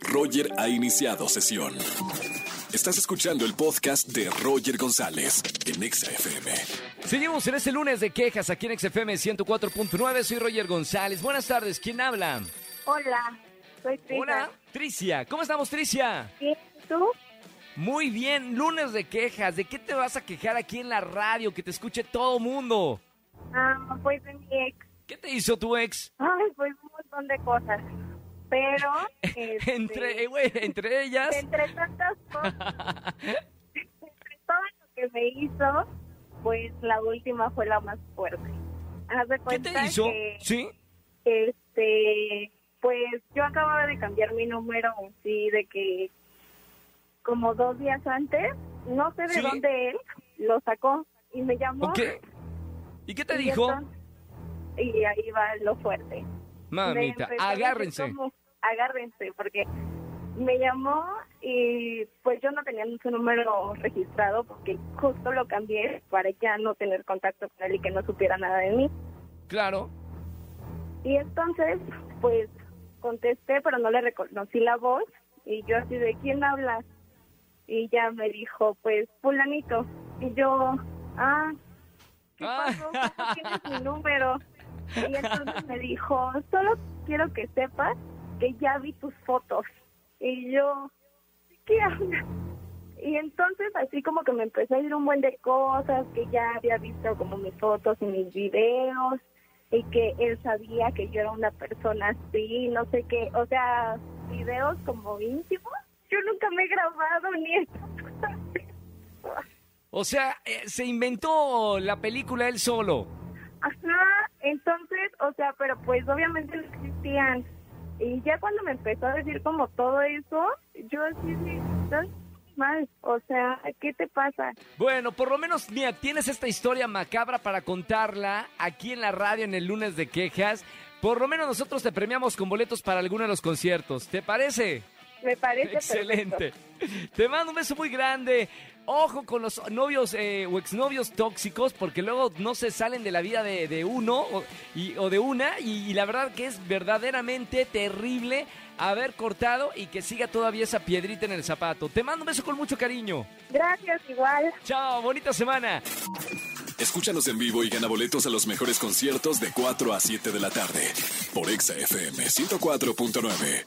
Roger ha iniciado sesión. Estás escuchando el podcast de Roger González en Exa FM. Seguimos en este lunes de quejas aquí en XFM 104.9. Soy Roger González. Buenas tardes. ¿Quién habla? Hola, soy Trisa. Hola, Tricia. ¿Cómo estamos, Tricia? ¿Y tú? Muy bien. Lunes de quejas. ¿De qué te vas a quejar aquí en la radio? Que te escuche todo mundo. Ah, pues de mi ex. ¿Qué te hizo tu ex? Ay, pues un montón de cosas. Pero, este, Entre, eh, güey, entre ellas. entre tantas cosas, entre todo lo que me hizo, pues la última fue la más fuerte. Haz de ¿Qué cuenta te hizo? que, ¿Sí? este, pues yo acababa de cambiar mi número, sí, de que como dos días antes, no sé de Sí. dónde él lo sacó y me llamó. ¿Ok? ¿Y qué te Y dijo? entonces- Y ahí va lo fuerte. Mamita, agárrense. como, agárrense, porque me llamó y pues yo no tenía su número registrado porque justo lo cambié para ya no tener contacto con él y que no supiera nada de mí. Claro. Y entonces, pues contesté, pero no le reconocí la voz y yo así de quién hablas y ya me dijo, pues fulanito. Y yo, ah, ¿qué Ah. pasó? ¿Cómo tienes mi número? Y entonces me dijo, solo quiero que sepas que ya vi tus fotos. Y yo, ¿qué hablas? Y entonces así como que me empezó a ir un buen de cosas, que ya había visto como mis fotos y mis videos, y que él sabía que yo era una persona así, no sé qué, o sea, videos como íntimos. Yo nunca me he grabado ni eso. O sea, eh, se inventó la película él solo. Ajá, entonces, o sea, pero pues obviamente no existían. Y ya cuando me empezó a decir como todo eso, yo así estás mal, o sea, ¿qué te pasa? Bueno, por lo menos, mira, tienes esta historia macabra para contarla aquí en la radio en el lunes de quejas. Por lo menos nosotros te premiamos con boletos para alguno de los conciertos. ¿Te parece? Me parece Excelente. perfecto. Te mando un beso muy grande. Ojo con los novios eh, o exnovios tóxicos, porque luego no se salen de la vida de, de uno o, y- o de una. Y, y la verdad que es verdaderamente terrible haber cortado y que siga todavía esa piedrita en el zapato. Te mando un beso con mucho cariño. Gracias, igual. Chao, bonita semana. Escúchanos en vivo y gana boletos a los mejores conciertos de 4 a 7 de la tarde por Exa FM 104.9.